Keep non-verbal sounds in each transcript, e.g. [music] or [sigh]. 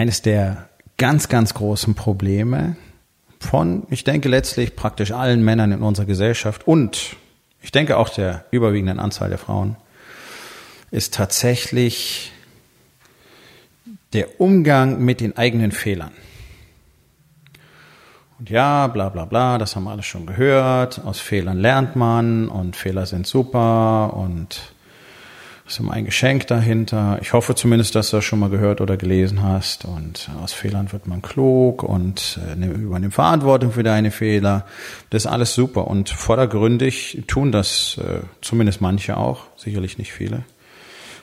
Eines der ganz, ganz großen Probleme von, ich denke letztlich praktisch allen Männern in unserer Gesellschaft und ich denke auch der überwiegenden Anzahl der Frauen, ist tatsächlich der Umgang mit den eigenen Fehlern. Und ja, bla bla bla, das haben wir alles schon gehört. Aus Fehlern lernt man und Fehler sind super und ist immer ein Geschenk dahinter. Ich hoffe zumindest, dass du das schon mal gehört oder gelesen hast. Und aus Fehlern wird man klug und äh, übernimmt Verantwortung für deine Fehler. Das ist alles super. Und vordergründig tun das äh, zumindest manche auch, sicherlich nicht viele.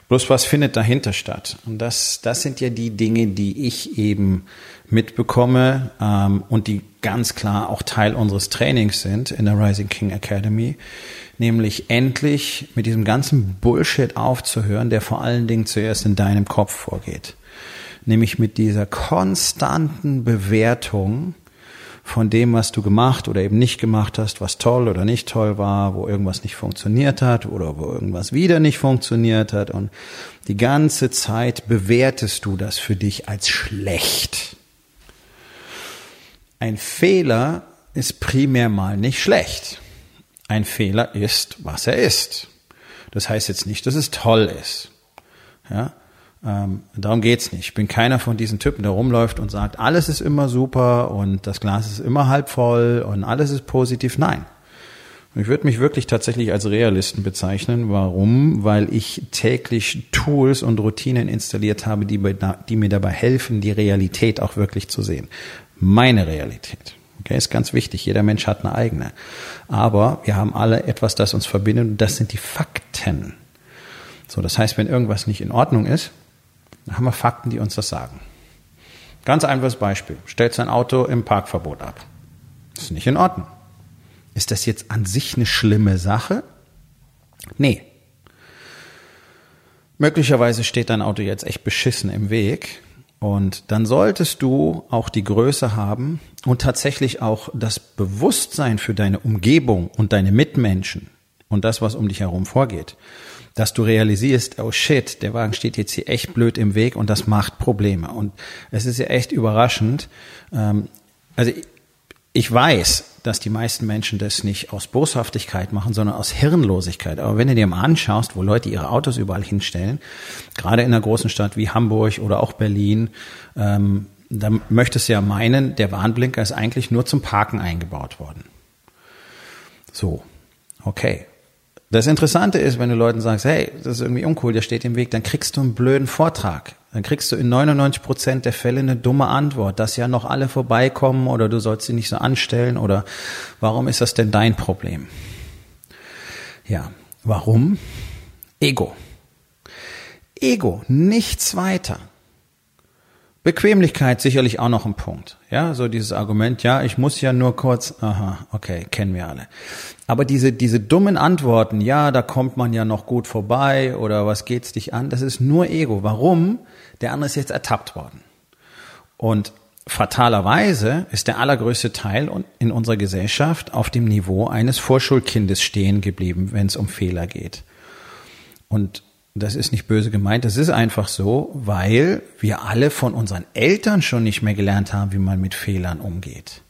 Bloß was findet dahinter statt? Und das, das sind ja die Dinge, die ich eben mitbekomme ähm, und die ganz klar auch Teil unseres Trainings sind in der Rising King Academy, nämlich endlich mit diesem ganzen Bullshit aufzuhören, der vor allen Dingen zuerst in deinem Kopf vorgeht. Nämlich mit dieser konstanten Bewertung von dem, was du gemacht oder eben nicht gemacht hast, was toll oder nicht toll war, wo irgendwas nicht funktioniert hat oder wo irgendwas wieder nicht funktioniert hat. Und die ganze Zeit bewertest du das für dich als schlecht. Ein Fehler ist primär mal nicht schlecht. Ein Fehler ist, was er ist. Das heißt jetzt nicht, dass es toll ist. Ja? Ähm, darum geht's nicht. Ich bin keiner von diesen Typen, der rumläuft und sagt, alles ist immer super und das Glas ist immer halb voll und alles ist positiv. Nein. Ich würde mich wirklich tatsächlich als Realisten bezeichnen. Warum? Weil ich täglich Tools und Routinen installiert habe, die, die mir dabei helfen, die Realität auch wirklich zu sehen. Meine Realität. Okay, ist ganz wichtig. Jeder Mensch hat eine eigene. Aber wir haben alle etwas, das uns verbindet und das sind die Fakten. So, das heißt, wenn irgendwas nicht in Ordnung ist, dann haben wir Fakten, die uns das sagen. Ganz einfaches Beispiel. Stellt sein Auto im Parkverbot ab. Ist nicht in Ordnung. Ist das jetzt an sich eine schlimme Sache? Nee. Möglicherweise steht dein Auto jetzt echt beschissen im Weg. Und dann solltest du auch die Größe haben und tatsächlich auch das Bewusstsein für deine Umgebung und deine Mitmenschen und das, was um dich herum vorgeht dass du realisierst, oh shit, der Wagen steht jetzt hier echt blöd im Weg und das macht Probleme. Und es ist ja echt überraschend. Ähm, also ich weiß, dass die meisten Menschen das nicht aus Boshaftigkeit machen, sondern aus Hirnlosigkeit. Aber wenn du dir mal anschaust, wo Leute ihre Autos überall hinstellen, gerade in einer großen Stadt wie Hamburg oder auch Berlin, ähm, da möchtest du ja meinen, der Warnblinker ist eigentlich nur zum Parken eingebaut worden. So, okay. Das Interessante ist, wenn du Leuten sagst, hey, das ist irgendwie uncool, der steht im Weg, dann kriegst du einen blöden Vortrag. Dann kriegst du in 99 Prozent der Fälle eine dumme Antwort, dass ja noch alle vorbeikommen oder du sollst sie nicht so anstellen oder warum ist das denn dein Problem? Ja, warum? Ego. Ego, nichts weiter. Bequemlichkeit sicherlich auch noch ein Punkt. Ja, so dieses Argument, ja, ich muss ja nur kurz, aha, okay, kennen wir alle. Aber diese, diese dummen Antworten, ja, da kommt man ja noch gut vorbei oder was geht's dich an, das ist nur Ego. Warum? Der andere ist jetzt ertappt worden. Und fatalerweise ist der allergrößte Teil in unserer Gesellschaft auf dem Niveau eines Vorschulkindes stehen geblieben, wenn es um Fehler geht. Und das ist nicht böse gemeint, das ist einfach so, weil wir alle von unseren Eltern schon nicht mehr gelernt haben, wie man mit Fehlern umgeht.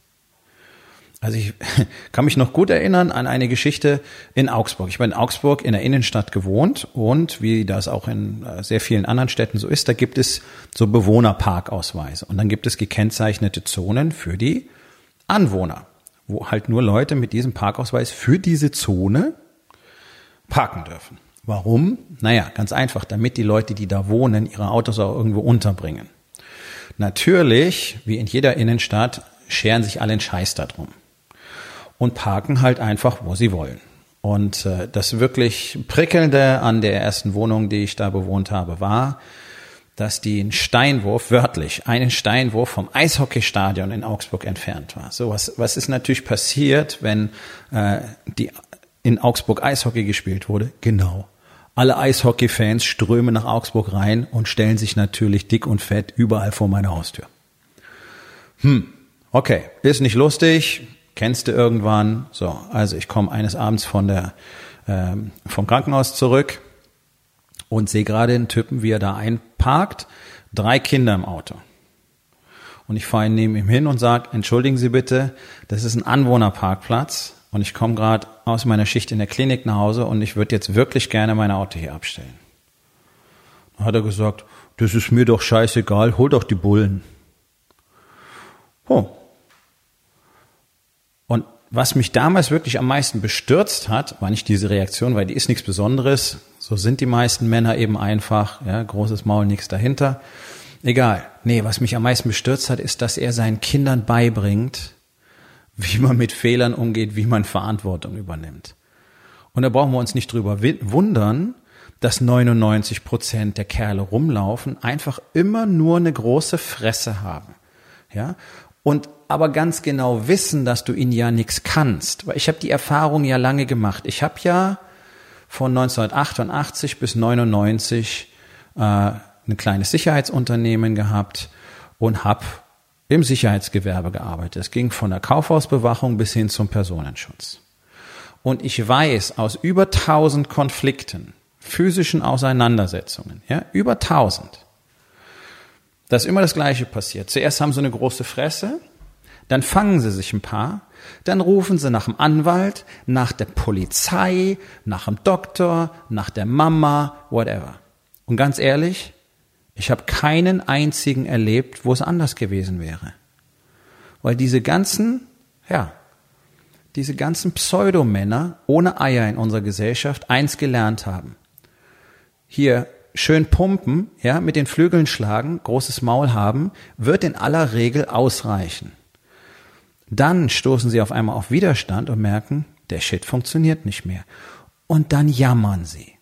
Also ich [laughs] kann mich noch gut erinnern an eine Geschichte in Augsburg. Ich habe in Augsburg in der Innenstadt gewohnt und wie das auch in äh, sehr vielen anderen Städten so ist, da gibt es so Bewohnerparkausweise und dann gibt es gekennzeichnete Zonen für die Anwohner, wo halt nur Leute mit diesem Parkausweis für diese Zone parken dürfen. Warum? Naja, ganz einfach, damit die Leute, die da wohnen, ihre Autos auch irgendwo unterbringen. Natürlich, wie in jeder Innenstadt, scheren sich alle einen Scheiß darum und parken halt einfach, wo sie wollen. Und äh, das wirklich prickelnde an der ersten Wohnung, die ich da bewohnt habe, war, dass die einen Steinwurf, wörtlich, einen Steinwurf vom Eishockeystadion in Augsburg entfernt war. So was, was ist natürlich passiert, wenn äh, die in Augsburg Eishockey gespielt wurde? Genau. Alle Eishockey-Fans strömen nach Augsburg rein und stellen sich natürlich dick und fett überall vor meine Haustür. Hm, okay, ist nicht lustig, kennst du irgendwann. So, also ich komme eines Abends von der ähm, vom Krankenhaus zurück und sehe gerade den Typen, wie er da einparkt, drei Kinder im Auto. Und ich fahre neben ihm hin und sage, entschuldigen Sie bitte, das ist ein Anwohnerparkplatz und ich komme gerade aus meiner Schicht in der Klinik nach Hause und ich würde jetzt wirklich gerne mein Auto hier abstellen. Dann hat er gesagt, das ist mir doch scheißegal, hol doch die Bullen. Oh. Und was mich damals wirklich am meisten bestürzt hat, war nicht diese Reaktion, weil die ist nichts Besonderes. So sind die meisten Männer eben einfach, ja, großes Maul, nichts dahinter. Egal. Nee, was mich am meisten bestürzt hat, ist, dass er seinen Kindern beibringt, wie man mit Fehlern umgeht, wie man Verantwortung übernimmt. Und da brauchen wir uns nicht drüber wundern, dass 99 Prozent der Kerle rumlaufen, einfach immer nur eine große Fresse haben. Ja? Und aber ganz genau wissen, dass du ihnen ja nichts kannst. Weil ich habe die Erfahrung ja lange gemacht. Ich habe ja von 1988 bis 99 äh, ein kleines Sicherheitsunternehmen gehabt und habe im Sicherheitsgewerbe gearbeitet. Es ging von der Kaufhausbewachung bis hin zum Personenschutz. Und ich weiß aus über 1000 Konflikten, physischen Auseinandersetzungen, ja, über 1000, dass immer das Gleiche passiert. Zuerst haben sie eine große Fresse, dann fangen sie sich ein paar, dann rufen sie nach dem Anwalt, nach der Polizei, nach dem Doktor, nach der Mama, whatever. Und ganz ehrlich, ich habe keinen einzigen erlebt, wo es anders gewesen wäre. Weil diese ganzen, ja, diese ganzen Pseudomänner ohne Eier in unserer Gesellschaft eins gelernt haben. Hier schön pumpen, ja, mit den Flügeln schlagen, großes Maul haben, wird in aller Regel ausreichen. Dann stoßen sie auf einmal auf Widerstand und merken, der Shit funktioniert nicht mehr. Und dann jammern sie.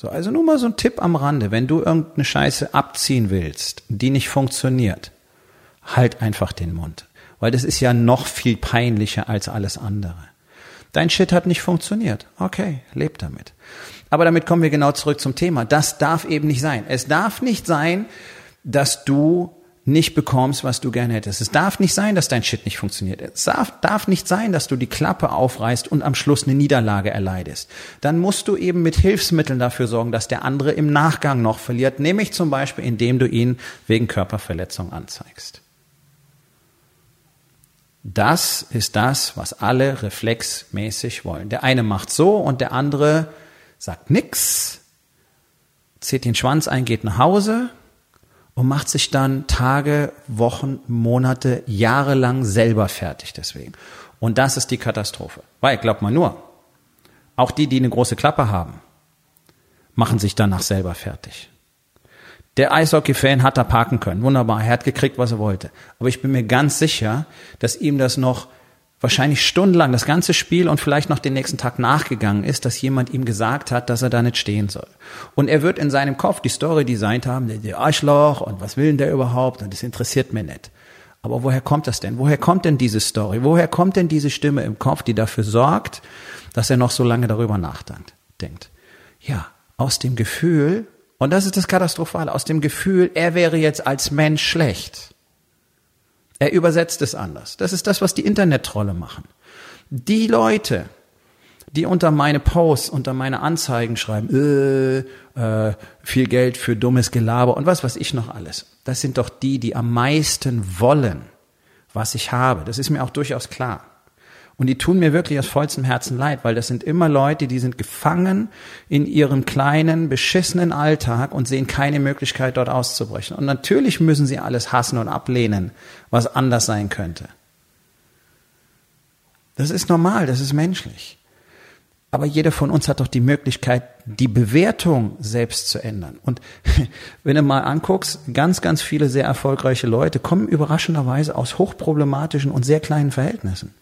So, also nur mal so ein Tipp am Rande. Wenn du irgendeine Scheiße abziehen willst, die nicht funktioniert, halt einfach den Mund. Weil das ist ja noch viel peinlicher als alles andere. Dein Shit hat nicht funktioniert. Okay, leb damit. Aber damit kommen wir genau zurück zum Thema. Das darf eben nicht sein. Es darf nicht sein, dass du nicht bekommst, was du gerne hättest. Es darf nicht sein, dass dein Shit nicht funktioniert. Es darf, darf nicht sein, dass du die Klappe aufreißt und am Schluss eine Niederlage erleidest. Dann musst du eben mit Hilfsmitteln dafür sorgen, dass der andere im Nachgang noch verliert, nämlich zum Beispiel, indem du ihn wegen Körperverletzung anzeigst. Das ist das, was alle reflexmäßig wollen. Der eine macht so und der andere sagt nix, zieht den Schwanz ein, geht nach Hause und macht sich dann Tage, Wochen, Monate, Jahre lang selber fertig deswegen. Und das ist die Katastrophe. Weil, glaubt mal nur, auch die, die eine große Klappe haben, machen sich danach selber fertig. Der Eishockey-Fan hat da parken können. Wunderbar. Er hat gekriegt, was er wollte. Aber ich bin mir ganz sicher, dass ihm das noch wahrscheinlich stundenlang das ganze Spiel und vielleicht noch den nächsten Tag nachgegangen ist, dass jemand ihm gesagt hat, dass er da nicht stehen soll. Und er wird in seinem Kopf die Story designt haben, der, Arschloch und was will denn der überhaupt und das interessiert mir nicht. Aber woher kommt das denn? Woher kommt denn diese Story? Woher kommt denn diese Stimme im Kopf, die dafür sorgt, dass er noch so lange darüber nachdenkt? Denkt. Ja, aus dem Gefühl, und das ist das Katastrophale, aus dem Gefühl, er wäre jetzt als Mensch schlecht. Er übersetzt es anders. Das ist das, was die Internettrolle machen. Die Leute, die unter meine Posts, unter meine Anzeigen schreiben, äh, äh, viel Geld für dummes Gelaber und was weiß ich noch alles. Das sind doch die, die am meisten wollen, was ich habe. Das ist mir auch durchaus klar. Und die tun mir wirklich aus vollstem Herzen leid, weil das sind immer Leute, die sind gefangen in ihrem kleinen, beschissenen Alltag und sehen keine Möglichkeit, dort auszubrechen. Und natürlich müssen sie alles hassen und ablehnen, was anders sein könnte. Das ist normal, das ist menschlich. Aber jeder von uns hat doch die Möglichkeit, die Bewertung selbst zu ändern. Und [laughs] wenn du mal anguckst, ganz, ganz viele sehr erfolgreiche Leute kommen überraschenderweise aus hochproblematischen und sehr kleinen Verhältnissen.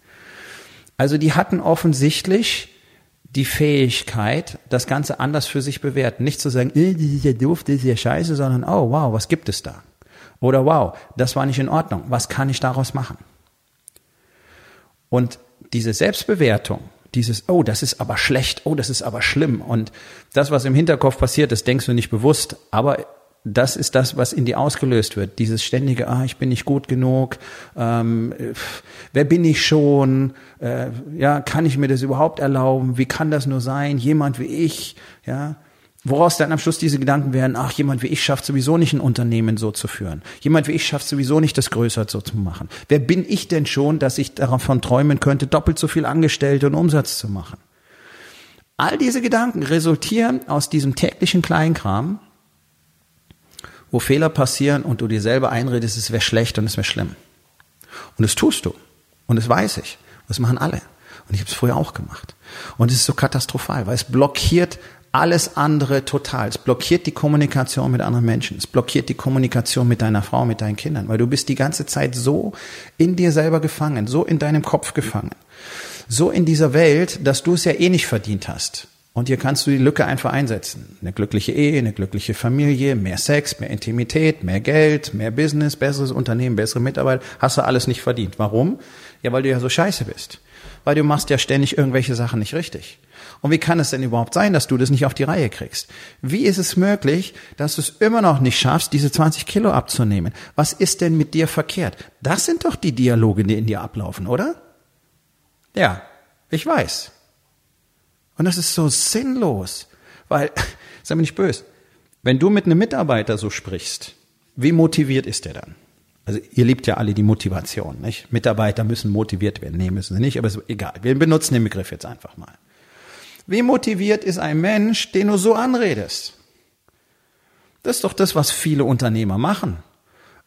Also die hatten offensichtlich die Fähigkeit, das Ganze anders für sich bewerten. Nicht zu sagen, äh, das ist ja doof, das ist ja scheiße, sondern, oh wow, was gibt es da? Oder wow, das war nicht in Ordnung, was kann ich daraus machen? Und diese Selbstbewertung, dieses, oh, das ist aber schlecht, oh, das ist aber schlimm. Und das, was im Hinterkopf passiert, das denkst du nicht bewusst, aber das ist das, was in dir ausgelöst wird. Dieses ständige, ah, ich bin nicht gut genug, ähm, wer bin ich schon, äh, ja, kann ich mir das überhaupt erlauben, wie kann das nur sein, jemand wie ich, ja, Woraus dann am Schluss diese Gedanken werden, ach, jemand wie ich schafft sowieso nicht ein Unternehmen so zu führen. Jemand wie ich schafft sowieso nicht das größer so zu machen. Wer bin ich denn schon, dass ich davon träumen könnte, doppelt so viel Angestellte und Umsatz zu machen? All diese Gedanken resultieren aus diesem täglichen Kleinkram, wo Fehler passieren und du dir selber einredest, es wäre schlecht und es wäre schlimm. Und das tust du. Und das weiß ich. Das machen alle. Und ich habe es früher auch gemacht. Und es ist so katastrophal, weil es blockiert alles andere total. Es blockiert die Kommunikation mit anderen Menschen. Es blockiert die Kommunikation mit deiner Frau, mit deinen Kindern, weil du bist die ganze Zeit so in dir selber gefangen, so in deinem Kopf gefangen, so in dieser Welt, dass du es ja eh nicht verdient hast. Und hier kannst du die Lücke einfach einsetzen. Eine glückliche Ehe, eine glückliche Familie, mehr Sex, mehr Intimität, mehr Geld, mehr Business, besseres Unternehmen, bessere Mitarbeiter. Hast du alles nicht verdient. Warum? Ja, weil du ja so scheiße bist. Weil du machst ja ständig irgendwelche Sachen nicht richtig. Und wie kann es denn überhaupt sein, dass du das nicht auf die Reihe kriegst? Wie ist es möglich, dass du es immer noch nicht schaffst, diese 20 Kilo abzunehmen? Was ist denn mit dir verkehrt? Das sind doch die Dialoge, die in dir ablaufen, oder? Ja, ich weiß. Und das ist so sinnlos, weil, [laughs] sei mir nicht böse, wenn du mit einem Mitarbeiter so sprichst, wie motiviert ist der dann? Also ihr liebt ja alle die Motivation, nicht? Mitarbeiter müssen motiviert werden. Nee, müssen sie nicht, aber ist egal. Wir benutzen den Begriff jetzt einfach mal. Wie motiviert ist ein Mensch, den du so anredest? Das ist doch das, was viele Unternehmer machen.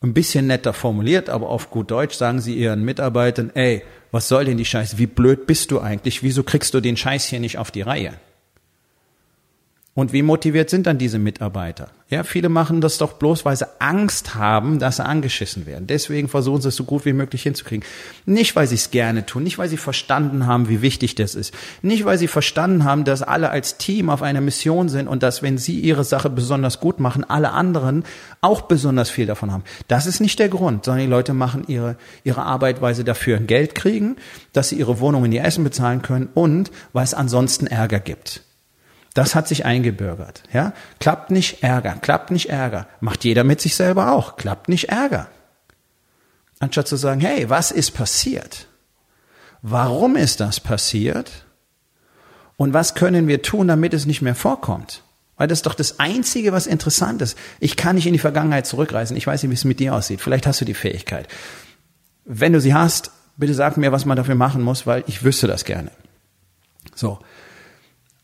Ein bisschen netter formuliert, aber auf gut Deutsch sagen sie ihren Mitarbeitern, ey, was soll denn die Scheiße? Wie blöd bist du eigentlich? Wieso kriegst du den Scheiß hier nicht auf die Reihe? Und wie motiviert sind dann diese Mitarbeiter? Ja, viele machen das doch bloß, weil sie Angst haben, dass sie angeschissen werden. Deswegen versuchen sie es so gut wie möglich hinzukriegen. Nicht, weil sie es gerne tun, nicht, weil sie verstanden haben, wie wichtig das ist. Nicht, weil sie verstanden haben, dass alle als Team auf einer Mission sind und dass, wenn sie ihre Sache besonders gut machen, alle anderen auch besonders viel davon haben. Das ist nicht der Grund, sondern die Leute machen ihre, ihre Arbeit, weil sie dafür Geld kriegen, dass sie ihre Wohnungen, ihr Essen bezahlen können und weil es ansonsten Ärger gibt. Das hat sich eingebürgert. Ja? Klappt nicht Ärger, klappt nicht Ärger. Macht jeder mit sich selber auch. Klappt nicht Ärger. Anstatt zu sagen, hey, was ist passiert? Warum ist das passiert? Und was können wir tun, damit es nicht mehr vorkommt? Weil das ist doch das Einzige, was interessant ist. Ich kann nicht in die Vergangenheit zurückreisen. Ich weiß nicht, wie es mit dir aussieht. Vielleicht hast du die Fähigkeit. Wenn du sie hast, bitte sag mir, was man dafür machen muss, weil ich wüsste das gerne. So.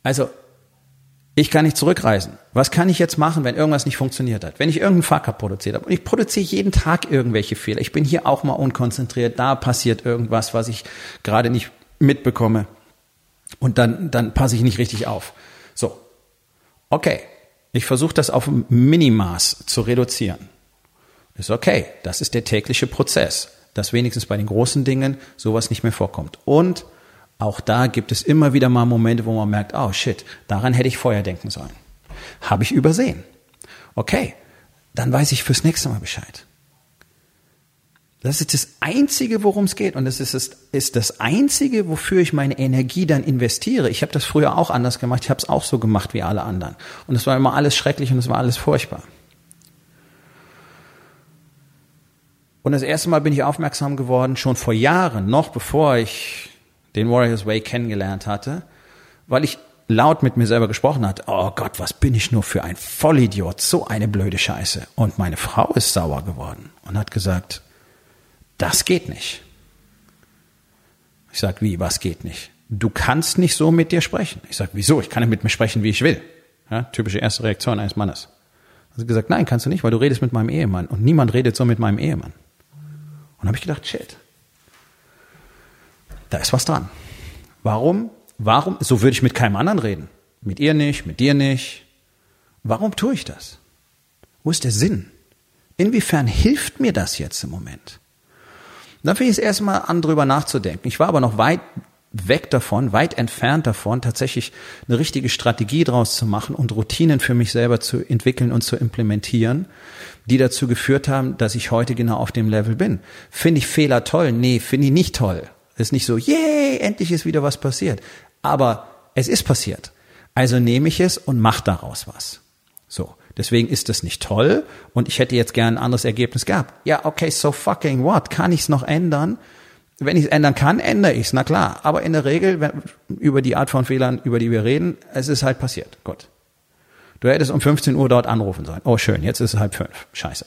Also, ich kann nicht zurückreisen. Was kann ich jetzt machen, wenn irgendwas nicht funktioniert hat? Wenn ich irgendeinen Fahrrad produziert habe und ich produziere jeden Tag irgendwelche Fehler. Ich bin hier auch mal unkonzentriert, da passiert irgendwas, was ich gerade nicht mitbekomme. Und dann, dann passe ich nicht richtig auf. So. Okay. Ich versuche das auf Minimaß zu reduzieren. Ist okay. Das ist der tägliche Prozess. Dass wenigstens bei den großen Dingen sowas nicht mehr vorkommt. Und auch da gibt es immer wieder mal Momente, wo man merkt, oh shit, daran hätte ich vorher denken sollen. Habe ich übersehen. Okay, dann weiß ich fürs nächste Mal Bescheid. Das ist das Einzige, worum es geht. Und das ist das, ist das Einzige, wofür ich meine Energie dann investiere. Ich habe das früher auch anders gemacht. Ich habe es auch so gemacht wie alle anderen. Und es war immer alles schrecklich und es war alles furchtbar. Und das erste Mal bin ich aufmerksam geworden, schon vor Jahren, noch bevor ich den Warriors Way kennengelernt hatte, weil ich laut mit mir selber gesprochen hatte, oh Gott, was bin ich nur für ein Vollidiot, so eine blöde Scheiße. Und meine Frau ist sauer geworden und hat gesagt, das geht nicht. Ich sag, wie, was geht nicht? Du kannst nicht so mit dir sprechen. Ich sag, wieso? Ich kann ja mit mir sprechen, wie ich will. Ja, typische erste Reaktion eines Mannes. Also gesagt, nein, kannst du nicht, weil du redest mit meinem Ehemann und niemand redet so mit meinem Ehemann. Und habe ich gedacht, shit, da ist was dran. Warum? Warum? So würde ich mit keinem anderen reden. Mit ihr nicht, mit dir nicht. Warum tue ich das? Wo ist der Sinn? Inwiefern hilft mir das jetzt im Moment? Da fing ich es erstmal an, drüber nachzudenken. Ich war aber noch weit weg davon, weit entfernt davon, tatsächlich eine richtige Strategie draus zu machen und Routinen für mich selber zu entwickeln und zu implementieren, die dazu geführt haben, dass ich heute genau auf dem Level bin. Finde ich Fehler toll? Nee, finde ich nicht toll. Ist nicht so, yay, endlich ist wieder was passiert. Aber es ist passiert. Also nehme ich es und mache daraus was. So. Deswegen ist das nicht toll und ich hätte jetzt gern ein anderes Ergebnis gehabt. Ja, okay, so fucking what? Kann ich es noch ändern? Wenn ich es ändern kann, ändere ich es, na klar. Aber in der Regel, wenn, über die Art von Fehlern, über die wir reden, es ist halt passiert. Gut. Du hättest um 15 Uhr dort anrufen sollen. Oh schön, jetzt ist es halb fünf. Scheiße.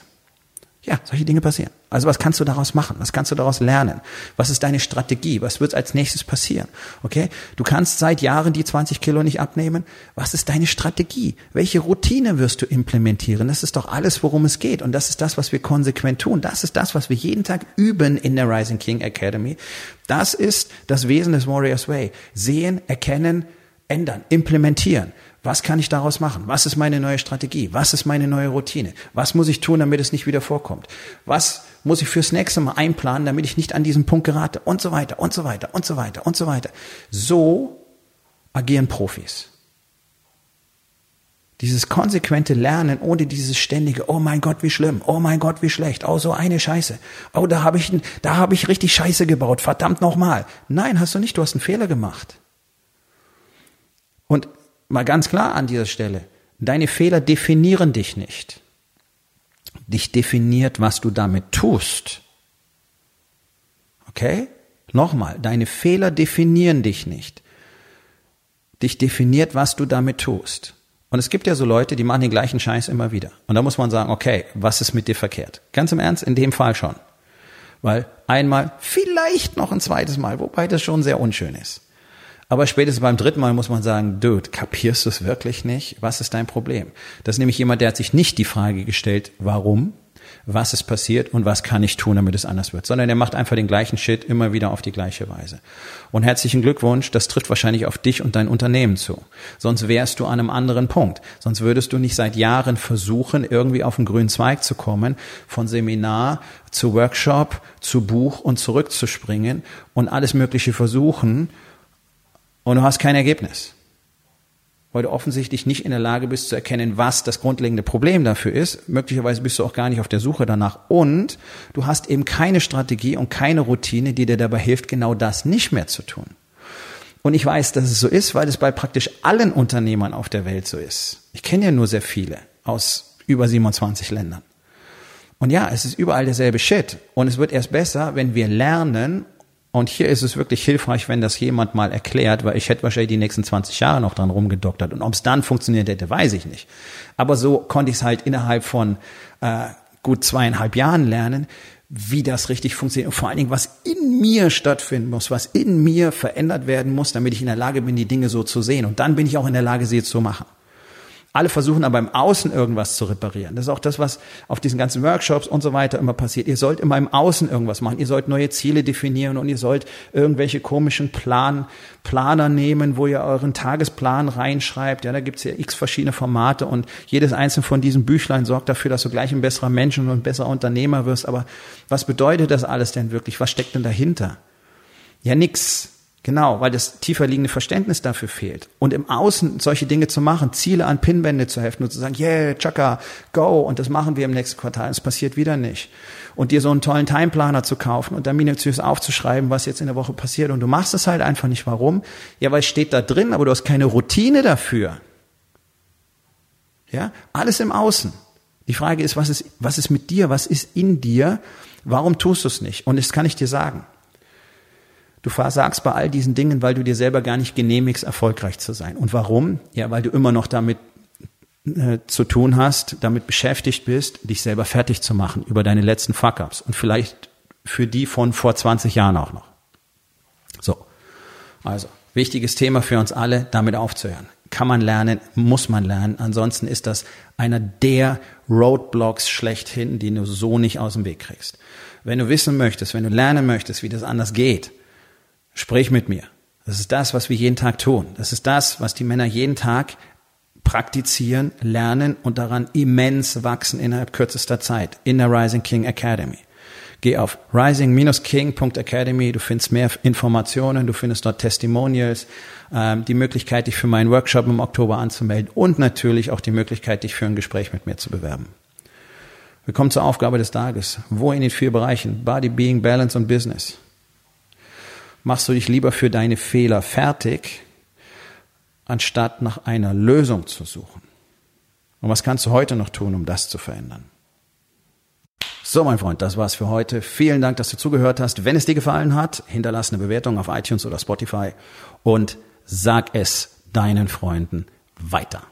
Ja, solche Dinge passieren. Also was kannst du daraus machen? Was kannst du daraus lernen? Was ist deine Strategie? Was wird als nächstes passieren? Okay? Du kannst seit Jahren die 20 Kilo nicht abnehmen. Was ist deine Strategie? Welche Routine wirst du implementieren? Das ist doch alles, worum es geht. Und das ist das, was wir konsequent tun. Das ist das, was wir jeden Tag üben in der Rising King Academy. Das ist das Wesen des Warriors Way. Sehen, erkennen, ändern, implementieren. Was kann ich daraus machen? Was ist meine neue Strategie? Was ist meine neue Routine? Was muss ich tun, damit es nicht wieder vorkommt? Was muss ich fürs nächste Mal einplanen, damit ich nicht an diesen Punkt gerate? Und so weiter, und so weiter, und so weiter, und so weiter. So agieren Profis. Dieses konsequente Lernen ohne dieses ständige, oh mein Gott, wie schlimm, oh mein Gott, wie schlecht, oh so eine Scheiße, oh da habe ich, da habe ich richtig Scheiße gebaut, verdammt nochmal. Nein, hast du nicht, du hast einen Fehler gemacht. Und mal ganz klar an dieser Stelle, deine Fehler definieren dich nicht. Dich definiert, was du damit tust. Okay? Nochmal, deine Fehler definieren dich nicht. Dich definiert, was du damit tust. Und es gibt ja so Leute, die machen den gleichen Scheiß immer wieder. Und da muss man sagen, okay, was ist mit dir verkehrt? Ganz im Ernst, in dem Fall schon. Weil einmal, vielleicht noch ein zweites Mal, wobei das schon sehr unschön ist. Aber spätestens beim dritten Mal muss man sagen, Dude, kapierst du es wirklich nicht? Was ist dein Problem? Das ist nämlich jemand, der hat sich nicht die Frage gestellt, warum, was ist passiert und was kann ich tun, damit es anders wird, sondern er macht einfach den gleichen Shit immer wieder auf die gleiche Weise. Und herzlichen Glückwunsch, das trifft wahrscheinlich auf dich und dein Unternehmen zu. Sonst wärst du an einem anderen Punkt. Sonst würdest du nicht seit Jahren versuchen, irgendwie auf den grünen Zweig zu kommen, von Seminar zu Workshop, zu Buch und zurückzuspringen und alles Mögliche versuchen, und du hast kein Ergebnis. Weil du offensichtlich nicht in der Lage bist zu erkennen, was das grundlegende Problem dafür ist. Möglicherweise bist du auch gar nicht auf der Suche danach. Und du hast eben keine Strategie und keine Routine, die dir dabei hilft, genau das nicht mehr zu tun. Und ich weiß, dass es so ist, weil es bei praktisch allen Unternehmern auf der Welt so ist. Ich kenne ja nur sehr viele aus über 27 Ländern. Und ja, es ist überall derselbe Shit. Und es wird erst besser, wenn wir lernen und hier ist es wirklich hilfreich, wenn das jemand mal erklärt, weil ich hätte wahrscheinlich die nächsten 20 Jahre noch dran rumgedoktert. Und ob es dann funktioniert hätte, weiß ich nicht. Aber so konnte ich es halt innerhalb von äh, gut zweieinhalb Jahren lernen, wie das richtig funktioniert und vor allen Dingen, was in mir stattfinden muss, was in mir verändert werden muss, damit ich in der Lage bin, die Dinge so zu sehen. Und dann bin ich auch in der Lage, sie zu machen. Alle versuchen aber im Außen irgendwas zu reparieren. Das ist auch das, was auf diesen ganzen Workshops und so weiter immer passiert. Ihr sollt immer im Außen irgendwas machen. Ihr sollt neue Ziele definieren und ihr sollt irgendwelche komischen Plan, Planer nehmen, wo ihr euren Tagesplan reinschreibt. Ja, da gibt's ja x verschiedene Formate und jedes einzelne von diesen Büchlein sorgt dafür, dass du gleich ein besserer Mensch und ein besserer Unternehmer wirst. Aber was bedeutet das alles denn wirklich? Was steckt denn dahinter? Ja, nix. Genau, weil das tiefer liegende Verständnis dafür fehlt. Und im Außen solche Dinge zu machen, Ziele an Pinwände zu heften und zu sagen, yeah, Chaka, go, und das machen wir im nächsten Quartal, es passiert wieder nicht. Und dir so einen tollen Timeplaner zu kaufen und dann minutiös aufzuschreiben, was jetzt in der Woche passiert. Und du machst es halt einfach nicht. Warum? Ja, weil es steht da drin, aber du hast keine Routine dafür. Ja, alles im Außen. Die Frage ist, was ist, was ist mit dir? Was ist in dir? Warum tust du es nicht? Und das kann ich dir sagen. Du versagst bei all diesen Dingen, weil du dir selber gar nicht genehmigst, erfolgreich zu sein. Und warum? Ja, weil du immer noch damit äh, zu tun hast, damit beschäftigt bist, dich selber fertig zu machen über deine letzten Fuck-ups und vielleicht für die von vor 20 Jahren auch noch. So. Also, wichtiges Thema für uns alle, damit aufzuhören. Kann man lernen, muss man lernen. Ansonsten ist das einer der Roadblocks schlechthin, die du so nicht aus dem Weg kriegst. Wenn du wissen möchtest, wenn du lernen möchtest, wie das anders geht, Sprich mit mir. Das ist das, was wir jeden Tag tun. Das ist das, was die Männer jeden Tag praktizieren, lernen und daran immens wachsen innerhalb kürzester Zeit in der Rising King Academy. Geh auf rising-king.academy, du findest mehr Informationen, du findest dort Testimonials, ähm, die Möglichkeit, dich für meinen Workshop im Oktober anzumelden und natürlich auch die Möglichkeit, dich für ein Gespräch mit mir zu bewerben. Wir kommen zur Aufgabe des Tages. Wo in den vier Bereichen Body, Being, Balance und Business machst du dich lieber für deine Fehler fertig, anstatt nach einer Lösung zu suchen? Und was kannst du heute noch tun, um das zu verändern? So, mein Freund, das war's für heute. Vielen Dank, dass du zugehört hast. Wenn es dir gefallen hat, hinterlass eine Bewertung auf iTunes oder Spotify und sag es deinen Freunden weiter.